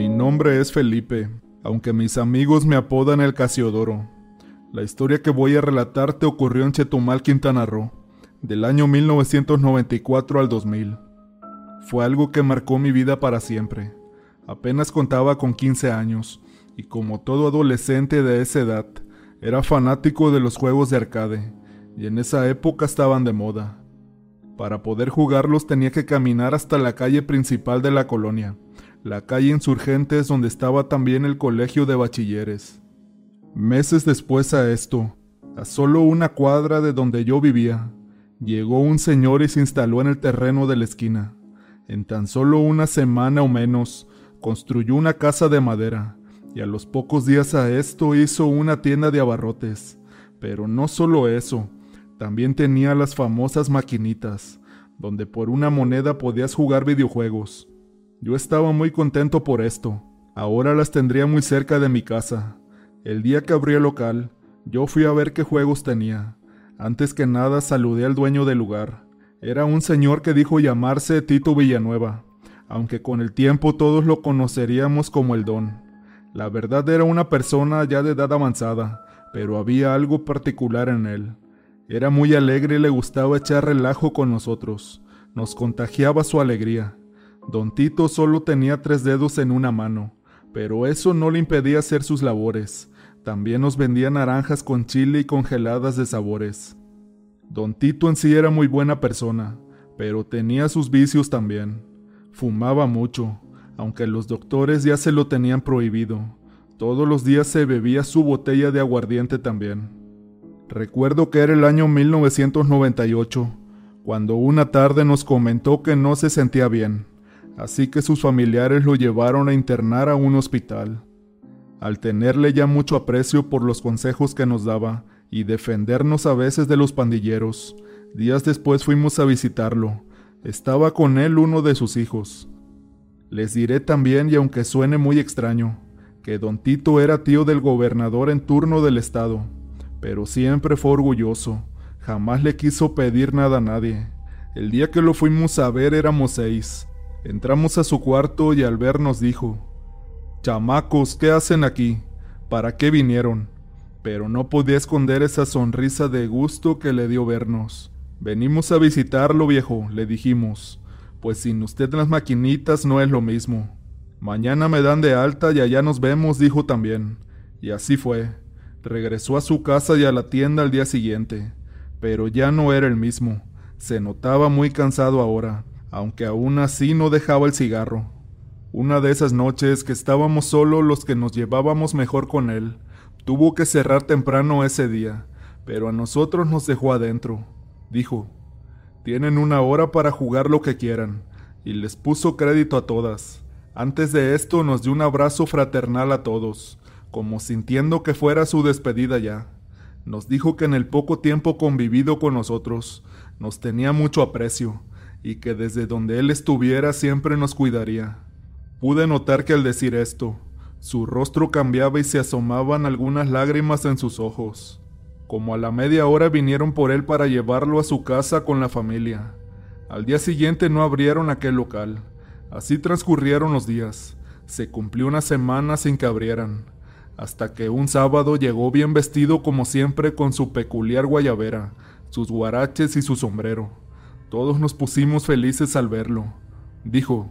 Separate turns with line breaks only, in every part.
Mi nombre es Felipe, aunque mis amigos me apodan el Casiodoro. La historia que voy a relatarte ocurrió en Chetumal, Quintana Roo, del año 1994 al 2000. Fue algo que marcó mi vida para siempre. Apenas contaba con 15 años, y como todo adolescente de esa edad, era fanático de los juegos de arcade, y en esa época estaban de moda. Para poder jugarlos tenía que caminar hasta la calle principal de la colonia, la calle Insurgentes donde estaba también el colegio de bachilleres. Meses después a esto, a solo una cuadra de donde yo vivía, llegó un señor y se instaló en el terreno de la esquina. En tan solo una semana o menos, construyó una casa de madera, y a los pocos días a esto hizo una tienda de abarrotes. Pero no solo eso, también tenía las famosas maquinitas, donde por una moneda podías jugar videojuegos. Yo estaba muy contento por esto. Ahora las tendría muy cerca de mi casa. El día que abrí el local, yo fui a ver qué juegos tenía. Antes que nada saludé al dueño del lugar. Era un señor que dijo llamarse Tito Villanueva, aunque con el tiempo todos lo conoceríamos como el Don. La verdad era una persona ya de edad avanzada, pero había algo particular en él. Era muy alegre y le gustaba echar relajo con nosotros. Nos contagiaba su alegría. Don Tito solo tenía tres dedos en una mano, pero eso no le impedía hacer sus labores. También nos vendía naranjas con chile y congeladas de sabores. Don Tito en sí era muy buena persona, pero tenía sus vicios también. Fumaba mucho, aunque los doctores ya se lo tenían prohibido. Todos los días se bebía su botella de aguardiente también. Recuerdo que era el año 1998, cuando una tarde nos comentó que no se sentía bien, así que sus familiares lo llevaron a internar a un hospital. Al tenerle ya mucho aprecio por los consejos que nos daba y defendernos a veces de los pandilleros, días después fuimos a visitarlo. Estaba con él uno de sus hijos. Les diré también, y aunque suene muy extraño, que don Tito era tío del gobernador en turno del estado pero siempre fue orgulloso, jamás le quiso pedir nada a nadie. El día que lo fuimos a ver éramos seis. Entramos a su cuarto y al vernos dijo, Chamacos, ¿qué hacen aquí? ¿Para qué vinieron? Pero no podía esconder esa sonrisa de gusto que le dio vernos. Venimos a visitarlo, viejo, le dijimos, pues sin usted las maquinitas no es lo mismo. Mañana me dan de alta y allá nos vemos, dijo también. Y así fue. Regresó a su casa y a la tienda al día siguiente, pero ya no era el mismo. Se notaba muy cansado ahora, aunque aún así no dejaba el cigarro. Una de esas noches que estábamos solo los que nos llevábamos mejor con él, tuvo que cerrar temprano ese día, pero a nosotros nos dejó adentro. Dijo, tienen una hora para jugar lo que quieran, y les puso crédito a todas. Antes de esto nos dio un abrazo fraternal a todos, como sintiendo que fuera su despedida ya. Nos dijo que en el poco tiempo convivido con nosotros, nos tenía mucho aprecio, y que desde donde él estuviera siempre nos cuidaría. Pude notar que al decir esto, su rostro cambiaba y se asomaban algunas lágrimas en sus ojos. Como a la media hora vinieron por él para llevarlo a su casa con la familia. Al día siguiente no abrieron aquel local. Así transcurrieron los días. Se cumplió una semana sin que abrieran hasta que un sábado llegó bien vestido como siempre con su peculiar guayabera, sus guaraches y su sombrero. Todos nos pusimos felices al verlo. Dijo,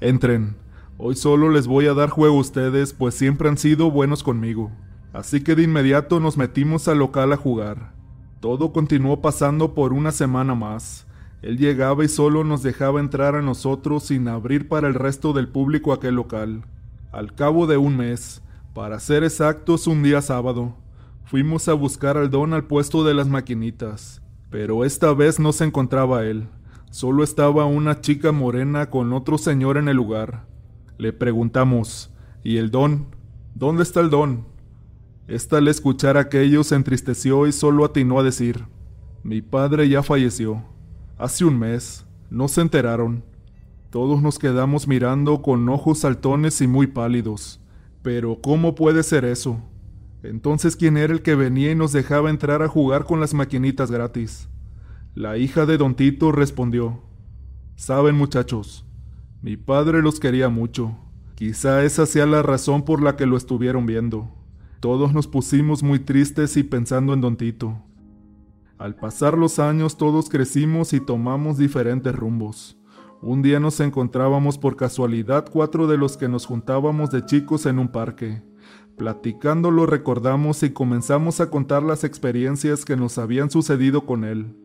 entren, hoy solo les voy a dar juego a ustedes, pues siempre han sido buenos conmigo. Así que de inmediato nos metimos al local a jugar. Todo continuó pasando por una semana más. Él llegaba y solo nos dejaba entrar a nosotros sin abrir para el resto del público aquel local. Al cabo de un mes, para ser exactos, un día sábado, fuimos a buscar al don al puesto de las maquinitas, pero esta vez no se encontraba él, solo estaba una chica morena con otro señor en el lugar. Le preguntamos, ¿y el don? ¿Dónde está el don? Esta al escuchar aquello se entristeció y solo atinó a decir, mi padre ya falleció. Hace un mes. No se enteraron. Todos nos quedamos mirando con ojos saltones y muy pálidos. Pero ¿cómo puede ser eso? Entonces, ¿quién era el que venía y nos dejaba entrar a jugar con las maquinitas gratis? La hija de don Tito respondió, Saben muchachos, mi padre los quería mucho. Quizá esa sea la razón por la que lo estuvieron viendo. Todos nos pusimos muy tristes y pensando en Don Tito. Al pasar los años todos crecimos y tomamos diferentes rumbos. Un día nos encontrábamos por casualidad cuatro de los que nos juntábamos de chicos en un parque. Platicando lo recordamos y comenzamos a contar las experiencias que nos habían sucedido con él.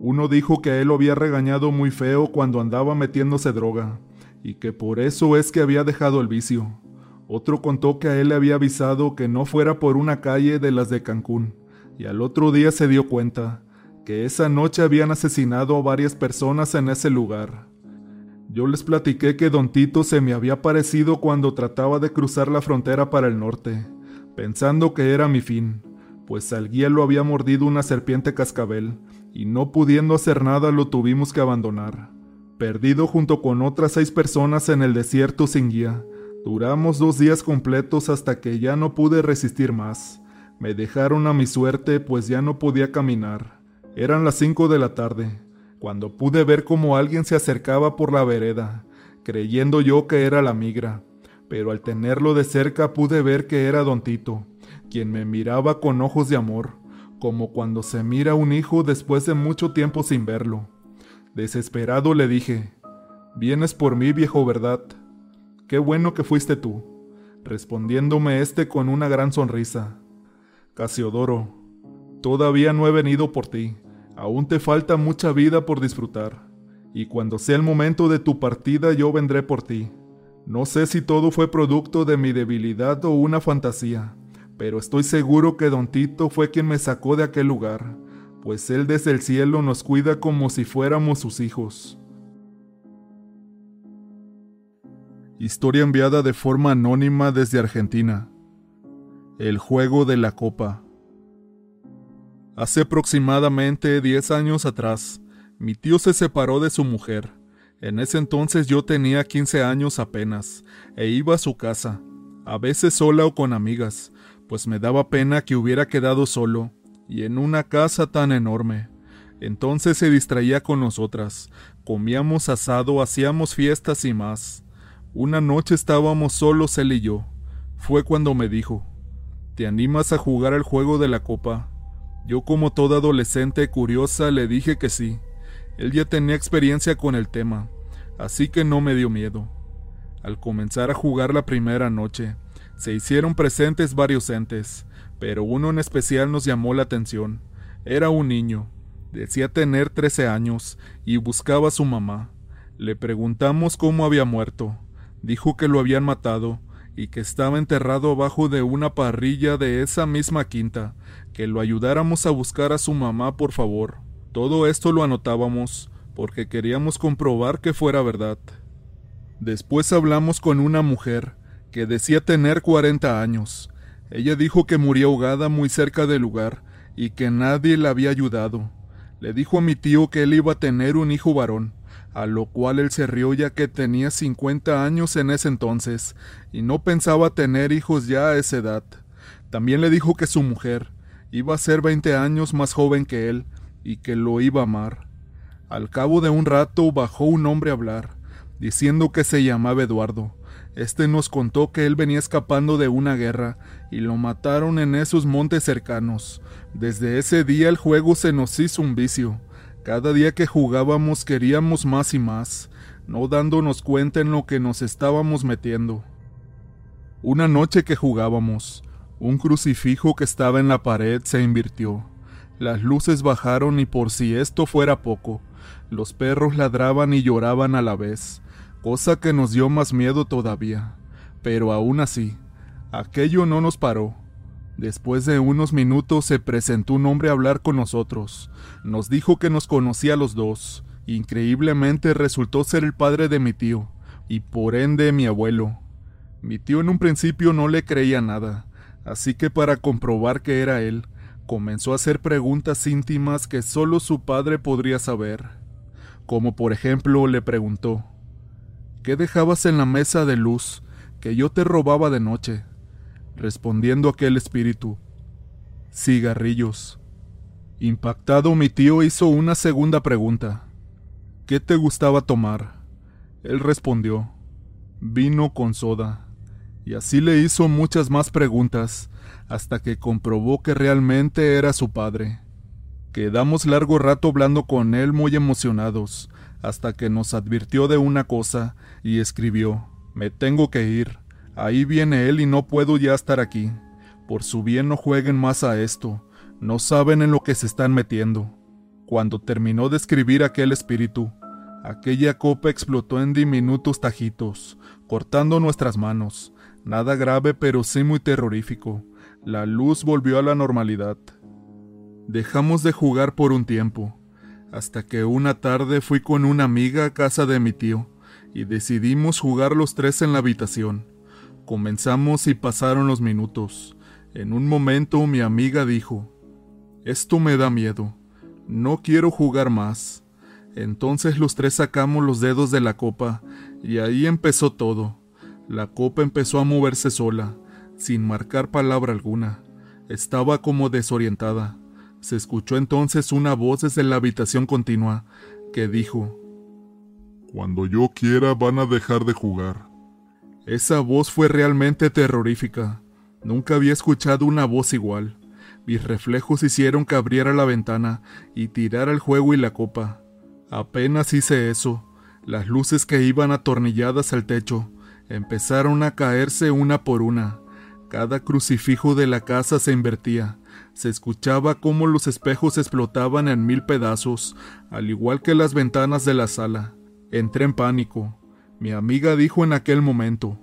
Uno dijo que él lo había regañado muy feo cuando andaba metiéndose droga, y que por eso es que había dejado el vicio. Otro contó que a él le había avisado que no fuera por una calle de las de Cancún, y al otro día se dio cuenta que esa noche habían asesinado a varias personas en ese lugar. Yo les platiqué que don Tito se me había parecido cuando trataba de cruzar la frontera para el norte, pensando que era mi fin, pues al guía lo había mordido una serpiente cascabel, y no pudiendo hacer nada lo tuvimos que abandonar. Perdido junto con otras seis personas en el desierto sin guía, duramos dos días completos hasta que ya no pude resistir más. Me dejaron a mi suerte pues ya no podía caminar. Eran las cinco de la tarde, cuando pude ver cómo alguien se acercaba por la vereda, creyendo yo que era la migra, pero al tenerlo de cerca pude ver que era don Tito, quien me miraba con ojos de amor, como cuando se mira un hijo después de mucho tiempo sin verlo. Desesperado le dije, Vienes por mí, viejo, ¿verdad? Qué bueno que fuiste tú, respondiéndome este con una gran sonrisa. Casiodoro, todavía no he venido por ti, aún te falta mucha vida por disfrutar, y cuando sea el momento de tu partida yo vendré por ti. No sé si todo fue producto de mi debilidad o una fantasía, pero estoy seguro que don Tito fue quien me sacó de aquel lugar, pues Él desde el cielo nos cuida como si fuéramos sus hijos. Historia enviada de forma anónima desde Argentina. El juego de la copa. Hace aproximadamente 10 años atrás, mi tío se separó de su mujer. En ese entonces yo tenía 15 años apenas, e iba a su casa, a veces sola o con amigas, pues me daba pena que hubiera quedado solo, y en una casa tan enorme. Entonces se distraía con nosotras, comíamos asado, hacíamos fiestas y más. Una noche estábamos solos él y yo. Fue cuando me dijo, ¿te animas a jugar el juego de la copa? Yo como toda adolescente curiosa le dije que sí. Él ya tenía experiencia con el tema, así que no me dio miedo. Al comenzar a jugar la primera noche, se hicieron presentes varios entes, pero uno en especial nos llamó la atención. Era un niño, decía tener 13 años y buscaba a su mamá. Le preguntamos cómo había muerto. Dijo que lo habían matado y que estaba enterrado abajo de una parrilla de esa misma quinta, que lo ayudáramos a buscar a su mamá, por favor. Todo esto lo anotábamos porque queríamos comprobar que fuera verdad. Después hablamos con una mujer que decía tener 40 años. Ella dijo que murió ahogada muy cerca del lugar y que nadie la había ayudado. Le dijo a mi tío que él iba a tener un hijo varón, a lo cual él se rió ya que tenía 50 años en ese entonces y no pensaba tener hijos ya a esa edad. También le dijo que su mujer iba a ser 20 años más joven que él y que lo iba a amar. Al cabo de un rato bajó un hombre a hablar, diciendo que se llamaba Eduardo, este nos contó que él venía escapando de una guerra y lo mataron en esos montes cercanos. Desde ese día el juego se nos hizo un vicio. Cada día que jugábamos queríamos más y más, no dándonos cuenta en lo que nos estábamos metiendo. Una noche que jugábamos, un crucifijo que estaba en la pared se invirtió. Las luces bajaron y por si esto fuera poco, los perros ladraban y lloraban a la vez cosa que nos dio más miedo todavía. Pero aún así, aquello no nos paró. Después de unos minutos se presentó un hombre a hablar con nosotros. Nos dijo que nos conocía a los dos. Increíblemente resultó ser el padre de mi tío, y por ende mi abuelo. Mi tío en un principio no le creía nada, así que para comprobar que era él, comenzó a hacer preguntas íntimas que solo su padre podría saber. Como por ejemplo le preguntó, ¿Qué dejabas en la mesa de luz que yo te robaba de noche? Respondiendo aquel espíritu, cigarrillos. Impactado mi tío hizo una segunda pregunta. ¿Qué te gustaba tomar? Él respondió, vino con soda. Y así le hizo muchas más preguntas, hasta que comprobó que realmente era su padre. Quedamos largo rato hablando con él muy emocionados, hasta que nos advirtió de una cosa y escribió, Me tengo que ir, ahí viene él y no puedo ya estar aquí. Por su bien no jueguen más a esto, no saben en lo que se están metiendo. Cuando terminó de escribir aquel espíritu, aquella copa explotó en diminutos tajitos, cortando nuestras manos. Nada grave pero sí muy terrorífico. La luz volvió a la normalidad. Dejamos de jugar por un tiempo, hasta que una tarde fui con una amiga a casa de mi tío y decidimos jugar los tres en la habitación. Comenzamos y pasaron los minutos. En un momento mi amiga dijo, Esto me da miedo. No quiero jugar más. Entonces los tres sacamos los dedos de la copa y ahí empezó todo. La copa empezó a moverse sola, sin marcar palabra alguna. Estaba como desorientada. Se escuchó entonces una voz desde la habitación continua que dijo,
Cuando yo quiera van a dejar de jugar.
Esa voz fue realmente terrorífica. Nunca había escuchado una voz igual. Mis reflejos hicieron que abriera la ventana y tirara el juego y la copa. Apenas hice eso, las luces que iban atornilladas al techo empezaron a caerse una por una. Cada crucifijo de la casa se invertía. Se escuchaba cómo los espejos explotaban en mil pedazos, al igual que las ventanas de la sala. Entré en pánico. Mi amiga dijo en aquel momento,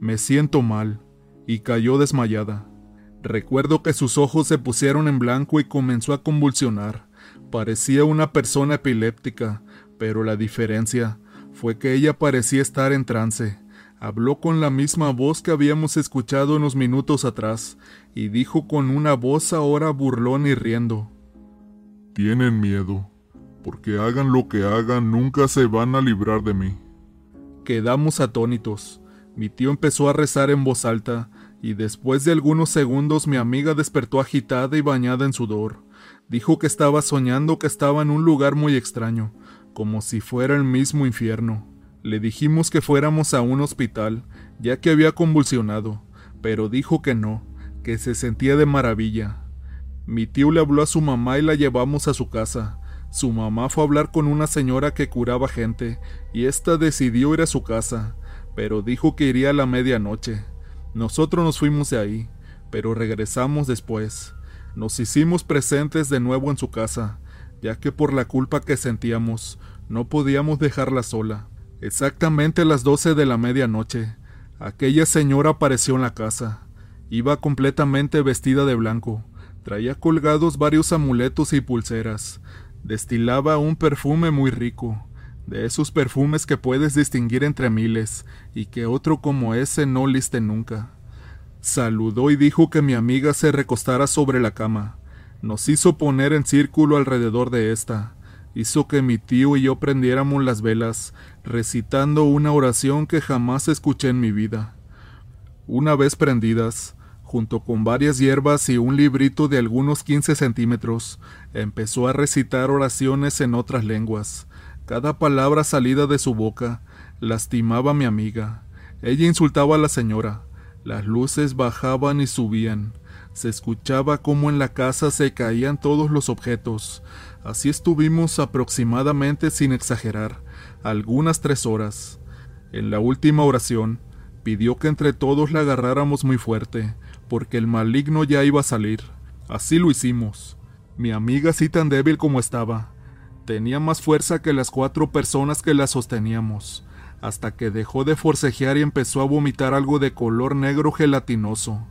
me siento mal, y cayó desmayada. Recuerdo que sus ojos se pusieron en blanco y comenzó a convulsionar. Parecía una persona epiléptica, pero la diferencia fue que ella parecía estar en trance. Habló con la misma voz que habíamos escuchado unos minutos atrás, y dijo con una voz ahora burlón y riendo.
Tienen miedo, porque hagan lo que hagan nunca se van a librar de mí.
Quedamos atónitos. Mi tío empezó a rezar en voz alta, y después de algunos segundos mi amiga despertó agitada y bañada en sudor. Dijo que estaba soñando que estaba en un lugar muy extraño, como si fuera el mismo infierno. Le dijimos que fuéramos a un hospital, ya que había convulsionado, pero dijo que no, que se sentía de maravilla. Mi tío le habló a su mamá y la llevamos a su casa. Su mamá fue a hablar con una señora que curaba gente, y ésta decidió ir a su casa, pero dijo que iría a la medianoche. Nosotros nos fuimos de ahí, pero regresamos después. Nos hicimos presentes de nuevo en su casa, ya que por la culpa que sentíamos, no podíamos dejarla sola. Exactamente a las doce de la medianoche, aquella señora apareció en la casa. Iba completamente vestida de blanco, traía colgados varios amuletos y pulseras, destilaba un perfume muy rico, de esos perfumes que puedes distinguir entre miles y que otro como ese no liste nunca. Saludó y dijo que mi amiga se recostara sobre la cama. Nos hizo poner en círculo alrededor de esta. Hizo que mi tío y yo prendiéramos las velas, recitando una oración que jamás escuché en mi vida. Una vez prendidas, junto con varias hierbas y un librito de algunos 15 centímetros, empezó a recitar oraciones en otras lenguas. Cada palabra salida de su boca lastimaba a mi amiga. Ella insultaba a la señora. Las luces bajaban y subían. Se escuchaba cómo en la casa se caían todos los objetos. Así estuvimos aproximadamente, sin exagerar, algunas tres horas. En la última oración, pidió que entre todos la agarráramos muy fuerte, porque el maligno ya iba a salir. Así lo hicimos. Mi amiga, así tan débil como estaba, Tenía más fuerza que las cuatro personas que la sosteníamos, hasta que dejó de forcejear y empezó a vomitar algo de color negro gelatinoso.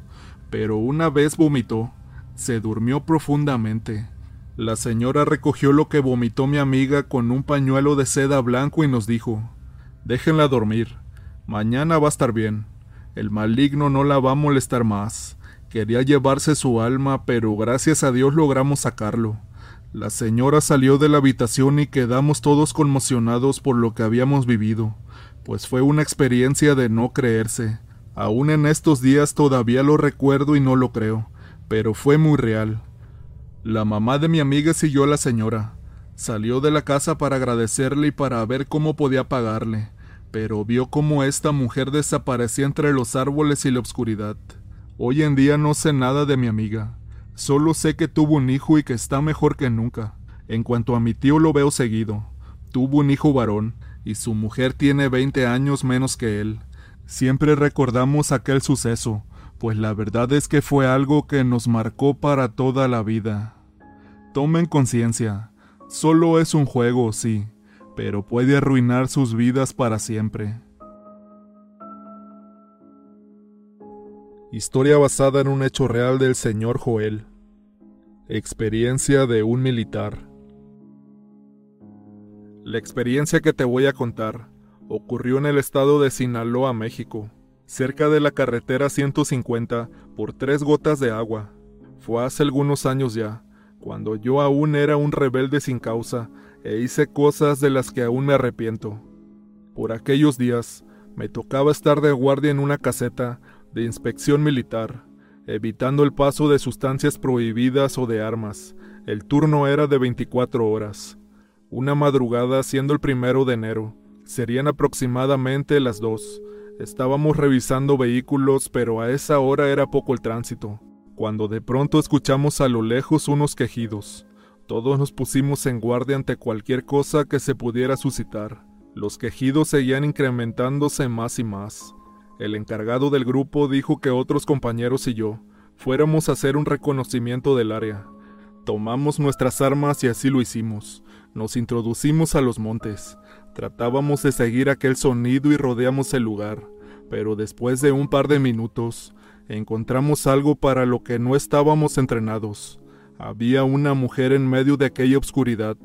Pero una vez vomitó, se durmió profundamente. La señora recogió lo que vomitó mi amiga con un pañuelo de seda blanco y nos dijo, Déjenla dormir, mañana va a estar bien. El maligno no la va a molestar más. Quería llevarse su alma, pero gracias a Dios logramos sacarlo. La señora salió de la habitación y quedamos todos conmocionados por lo que habíamos vivido, pues fue una experiencia de no creerse. Aún en estos días todavía lo recuerdo y no lo creo, pero fue muy real. La mamá de mi amiga siguió a la señora. Salió de la casa para agradecerle y para ver cómo podía pagarle, pero vio cómo esta mujer desaparecía entre los árboles y la oscuridad. Hoy en día no sé nada de mi amiga, solo sé que tuvo un hijo y que está mejor que nunca. En cuanto a mi tío lo veo seguido, tuvo un hijo varón, y su mujer tiene 20 años menos que él. Siempre recordamos aquel suceso, pues la verdad es que fue algo que nos marcó para toda la vida. Tomen conciencia, solo es un juego, sí, pero puede arruinar sus vidas para siempre. Historia basada en un hecho real del señor Joel. Experiencia de un militar. La experiencia que te voy a contar ocurrió en el estado de Sinaloa, México, cerca de la carretera 150 por tres gotas de agua. Fue hace algunos años ya, cuando yo aún era un rebelde sin causa e hice cosas de las que aún me arrepiento. Por aquellos días me tocaba estar de guardia en una caseta de inspección militar, evitando el paso de sustancias prohibidas o de armas. El turno era de 24 horas. Una madrugada siendo el primero de enero. Serían aproximadamente las dos. Estábamos revisando vehículos, pero a esa hora era poco el tránsito, cuando de pronto escuchamos a lo lejos unos quejidos. Todos nos pusimos en guardia ante cualquier cosa que se pudiera suscitar. Los quejidos seguían incrementándose más y más. El encargado del grupo dijo que otros compañeros y yo fuéramos a hacer un reconocimiento del área. Tomamos nuestras armas y así lo hicimos. Nos introducimos a los montes. Tratábamos de seguir aquel sonido y rodeamos el lugar, pero después de un par de minutos encontramos algo para lo que no estábamos entrenados. Había una mujer en medio de aquella oscuridad.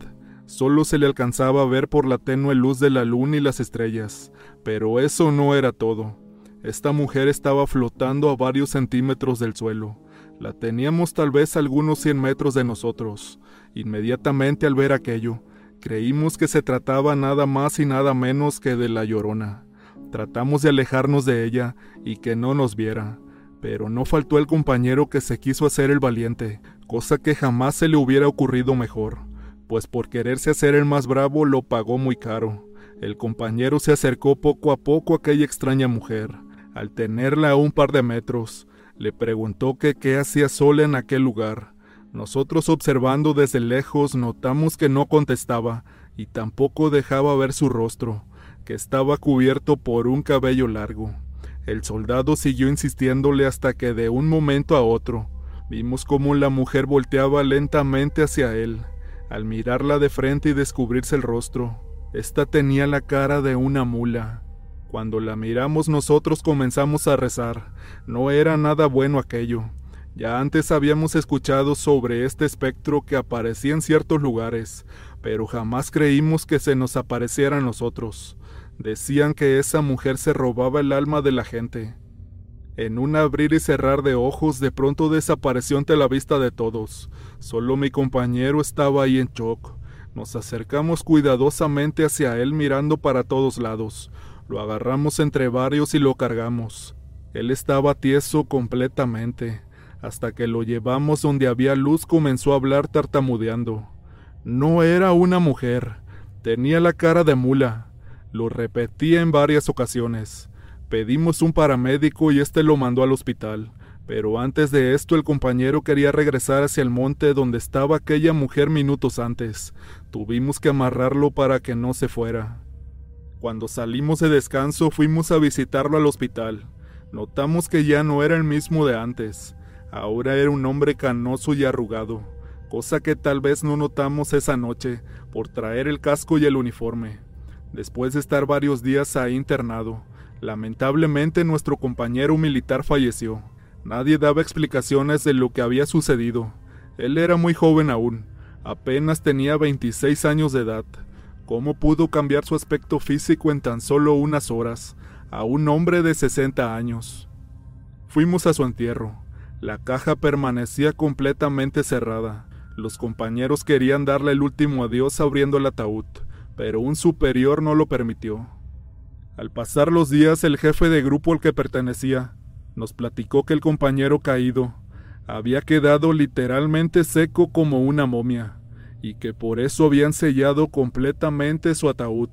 Solo se le alcanzaba a ver por la tenue luz de la luna y las estrellas, pero eso no era todo. Esta mujer estaba flotando a varios centímetros del suelo. La teníamos tal vez algunos cien metros de nosotros. Inmediatamente al ver aquello, creímos que se trataba nada más y nada menos que de la llorona. Tratamos de alejarnos de ella y que no nos viera, pero no faltó el compañero que se quiso hacer el valiente, cosa que jamás se le hubiera ocurrido mejor, pues por quererse hacer el más bravo lo pagó muy caro. El compañero se acercó poco a poco a aquella extraña mujer. Al tenerla a un par de metros, le preguntó que qué hacía sola en aquel lugar. Nosotros observando desde lejos notamos que no contestaba y tampoco dejaba ver su rostro, que estaba cubierto por un cabello largo. El soldado siguió insistiéndole hasta que de un momento a otro Vimos cómo la mujer volteaba lentamente hacia él. Al mirarla de frente y descubrirse el rostro, esta tenía la cara de una mula. Cuando la miramos nosotros comenzamos a rezar. No era nada bueno aquello. Ya antes habíamos escuchado sobre este espectro que aparecía en ciertos lugares, pero jamás creímos que se nos apareciera a nosotros. Decían que esa mujer se robaba el alma de la gente. En un abrir y cerrar de ojos de pronto desapareció ante la vista de todos. Solo mi compañero estaba ahí en shock. Nos acercamos cuidadosamente hacia él mirando para todos lados. Lo agarramos entre varios y lo cargamos. Él estaba tieso completamente. Hasta que lo llevamos donde había luz comenzó a hablar tartamudeando. No era una mujer. Tenía la cara de mula. Lo repetía en varias ocasiones. Pedimos un paramédico y este lo mandó al hospital. Pero antes de esto el compañero quería regresar hacia el monte donde estaba aquella mujer minutos antes. Tuvimos que amarrarlo para que no se fuera. Cuando salimos de descanso fuimos a visitarlo al hospital. Notamos que ya no era el mismo de antes. Ahora era un hombre canoso y arrugado, cosa que tal vez no notamos esa noche por traer el casco y el uniforme. Después de estar varios días ahí internado, Lamentablemente nuestro compañero militar falleció. Nadie daba explicaciones de lo que había sucedido. Él era muy joven aún, apenas tenía 26 años de edad. ¿Cómo pudo cambiar su aspecto físico en tan solo unas horas a un hombre de 60 años? Fuimos a su entierro. La caja permanecía completamente cerrada. Los compañeros querían darle el último adiós abriendo el ataúd, pero un superior no lo permitió. Al pasar los días, el jefe de grupo al que pertenecía nos platicó que el compañero caído había quedado literalmente seco como una momia, y que por eso habían sellado completamente su ataúd.